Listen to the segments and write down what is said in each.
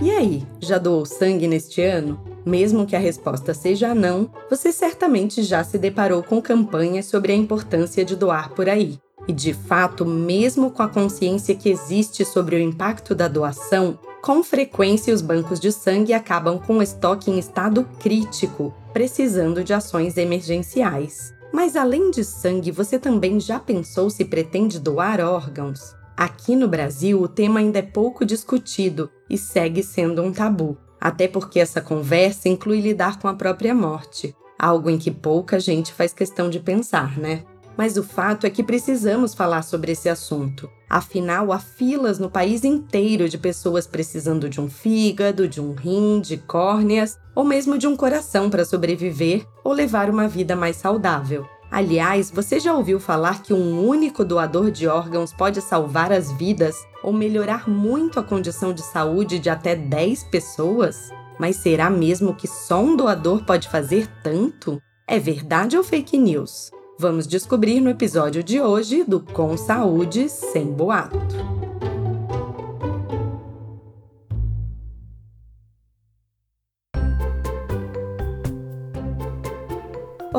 E aí, já doou sangue neste ano? Mesmo que a resposta seja não, você certamente já se deparou com campanhas sobre a importância de doar por aí. E de fato, mesmo com a consciência que existe sobre o impacto da doação, com frequência os bancos de sangue acabam com o estoque em estado crítico, precisando de ações emergenciais. Mas além de sangue, você também já pensou se pretende doar órgãos? Aqui no Brasil, o tema ainda é pouco discutido e segue sendo um tabu, até porque essa conversa inclui lidar com a própria morte, algo em que pouca gente faz questão de pensar, né? Mas o fato é que precisamos falar sobre esse assunto. Afinal, há filas no país inteiro de pessoas precisando de um fígado, de um rim, de córneas ou mesmo de um coração para sobreviver ou levar uma vida mais saudável. Aliás, você já ouviu falar que um único doador de órgãos pode salvar as vidas ou melhorar muito a condição de saúde de até 10 pessoas? Mas será mesmo que só um doador pode fazer tanto? É verdade ou fake news? Vamos descobrir no episódio de hoje do Com Saúde Sem Boato.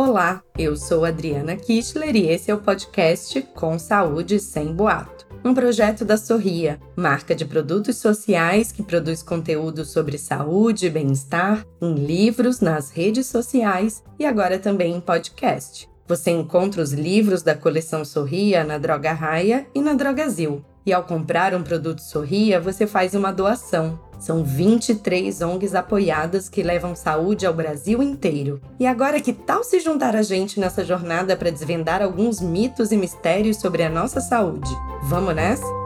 Olá, eu sou Adriana Kistler e esse é o podcast Com Saúde Sem Boato, um projeto da Sorria, marca de produtos sociais que produz conteúdo sobre saúde e bem-estar em livros, nas redes sociais e agora também em podcast. Você encontra os livros da coleção Sorria na Droga Raia e na Drogazil. E ao comprar um produto Sorria, você faz uma doação. São 23 ONGs apoiadas que levam saúde ao Brasil inteiro. E agora, que tal se juntar a gente nessa jornada para desvendar alguns mitos e mistérios sobre a nossa saúde? Vamos nessa?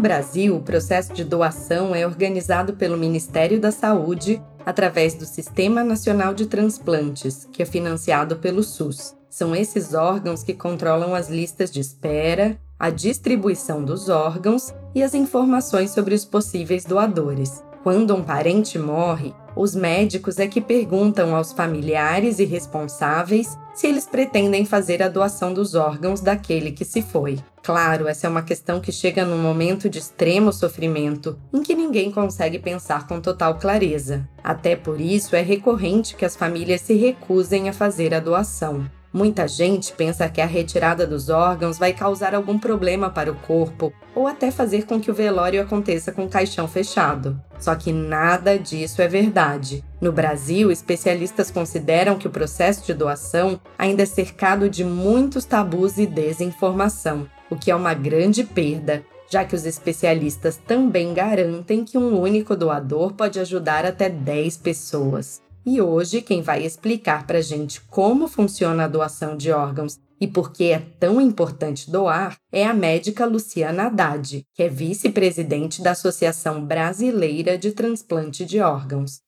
Brasil, o processo de doação é organizado pelo Ministério da Saúde através do Sistema Nacional de Transplantes, que é financiado pelo SUS. São esses órgãos que controlam as listas de espera, a distribuição dos órgãos e as informações sobre os possíveis doadores. Quando um parente morre, os médicos é que perguntam aos familiares e responsáveis se eles pretendem fazer a doação dos órgãos daquele que se foi. Claro, essa é uma questão que chega num momento de extremo sofrimento, em que ninguém consegue pensar com total clareza. Até por isso é recorrente que as famílias se recusem a fazer a doação. Muita gente pensa que a retirada dos órgãos vai causar algum problema para o corpo ou até fazer com que o velório aconteça com o caixão fechado. Só que nada disso é verdade. No Brasil, especialistas consideram que o processo de doação ainda é cercado de muitos tabus e desinformação, o que é uma grande perda, já que os especialistas também garantem que um único doador pode ajudar até 10 pessoas. E hoje, quem vai explicar para gente como funciona a doação de órgãos e por que é tão importante doar é a médica Luciana Haddad, que é vice-presidente da Associação Brasileira de Transplante de Órgãos.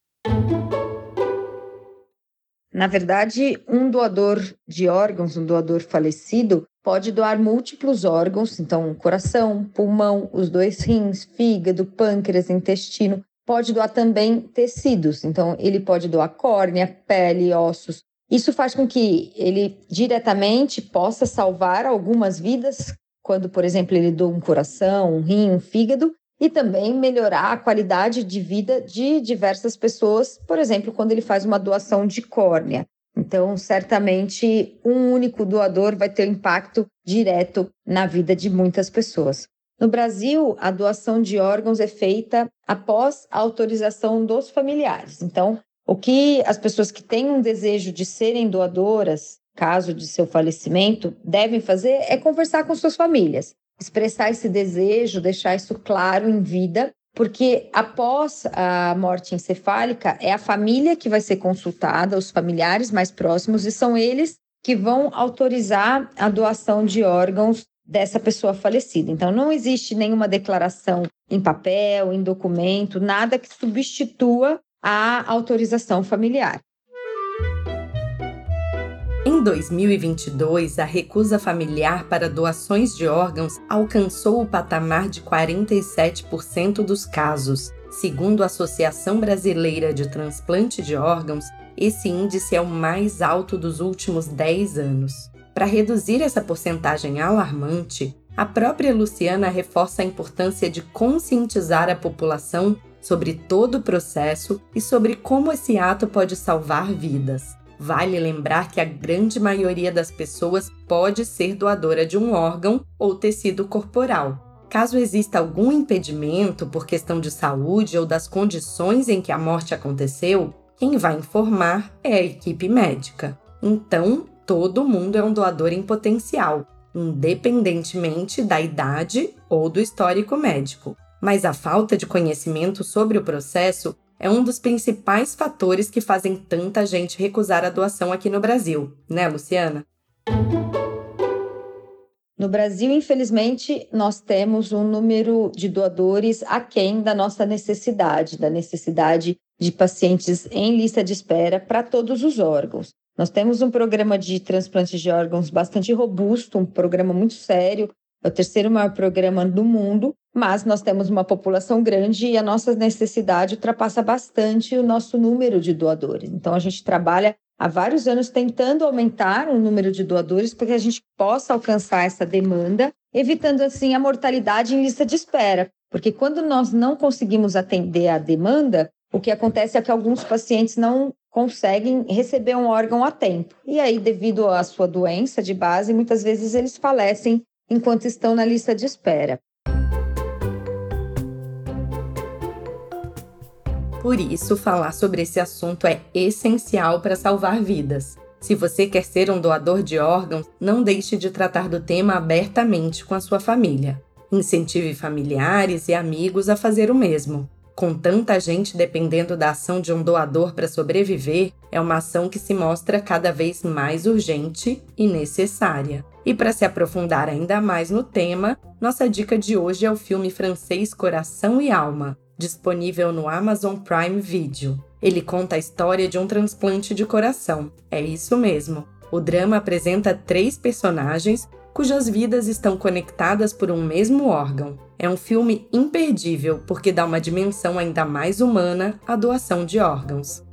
Na verdade, um doador de órgãos, um doador falecido, pode doar múltiplos órgãos, então coração, pulmão, os dois rins, fígado, pâncreas, intestino, pode doar também tecidos. Então, ele pode doar córnea, pele, ossos. Isso faz com que ele diretamente possa salvar algumas vidas, quando, por exemplo, ele doa um coração, um rim, um fígado, e também melhorar a qualidade de vida de diversas pessoas, por exemplo, quando ele faz uma doação de córnea. Então, certamente, um único doador vai ter impacto direto na vida de muitas pessoas. No Brasil, a doação de órgãos é feita após a autorização dos familiares. Então, o que as pessoas que têm um desejo de serem doadoras, caso de seu falecimento, devem fazer é conversar com suas famílias, expressar esse desejo, deixar isso claro em vida, porque após a morte encefálica é a família que vai ser consultada, os familiares mais próximos, e são eles que vão autorizar a doação de órgãos dessa pessoa falecida. Então, não existe nenhuma declaração em papel, em documento, nada que substitua a autorização familiar. Em 2022, a recusa familiar para doações de órgãos alcançou o patamar de 47% dos casos, Segundo a Associação Brasileira de Transplante de Órgãos, esse índice é o mais alto dos últimos 10 anos. Para reduzir essa porcentagem alarmante, a própria Luciana reforça a importância de conscientizar a população sobre todo o processo e sobre como esse ato pode salvar vidas. Vale lembrar que a grande maioria das pessoas pode ser doadora de um órgão ou tecido corporal. Caso exista algum impedimento por questão de saúde ou das condições em que a morte aconteceu, quem vai informar é a equipe médica. Então, todo mundo é um doador em potencial, independentemente da idade ou do histórico médico. Mas a falta de conhecimento sobre o processo é um dos principais fatores que fazem tanta gente recusar a doação aqui no Brasil, né, Luciana? No Brasil, infelizmente, nós temos um número de doadores aquém da nossa necessidade, da necessidade de pacientes em lista de espera para todos os órgãos. Nós temos um programa de transplante de órgãos bastante robusto, um programa muito sério, é o terceiro maior programa do mundo, mas nós temos uma população grande e a nossa necessidade ultrapassa bastante o nosso número de doadores. Então, a gente trabalha há vários anos tentando aumentar o número de doadores para que a gente possa alcançar essa demanda, evitando assim a mortalidade em lista de espera. Porque quando nós não conseguimos atender a demanda, o que acontece é que alguns pacientes não conseguem receber um órgão a tempo. E aí, devido à sua doença de base, muitas vezes eles falecem enquanto estão na lista de espera. Por isso, falar sobre esse assunto é essencial para salvar vidas. Se você quer ser um doador de órgãos, não deixe de tratar do tema abertamente com a sua família. Incentive familiares e amigos a fazer o mesmo. Com tanta gente dependendo da ação de um doador para sobreviver, é uma ação que se mostra cada vez mais urgente e necessária. E para se aprofundar ainda mais no tema, nossa dica de hoje é o filme francês Coração e Alma, disponível no Amazon Prime Video. Ele conta a história de um transplante de coração. É isso mesmo. O drama apresenta três personagens cujas vidas estão conectadas por um mesmo órgão. É um filme imperdível porque dá uma dimensão ainda mais humana à doação de órgãos.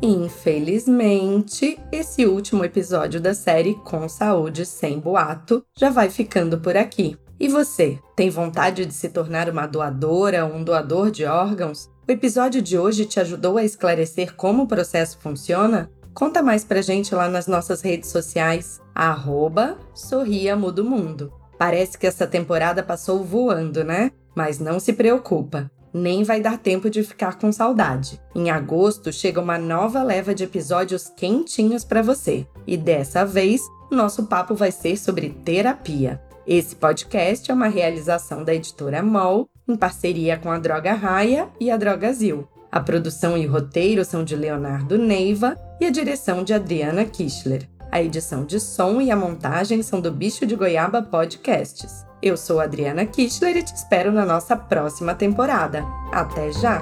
Infelizmente, esse último episódio da série Com Saúde Sem Boato já vai ficando por aqui. E você, tem vontade de se tornar uma doadora ou um doador de órgãos? O episódio de hoje te ajudou a esclarecer como o processo funciona? Conta mais pra gente lá nas nossas redes sociais, arroba Sorria Mundo. Parece que essa temporada passou voando, né? Mas não se preocupa, nem vai dar tempo de ficar com saudade. Em agosto chega uma nova leva de episódios quentinhos para você. E dessa vez, nosso papo vai ser sobre terapia. Esse podcast é uma realização da editora MOL, em parceria com a Droga Raia e a Drogazil. A produção e roteiro são de Leonardo Neiva e a direção de Adriana Kischler. A edição de som e a montagem são do Bicho de Goiaba Podcasts. Eu sou Adriana Kischler e te espero na nossa próxima temporada. Até já!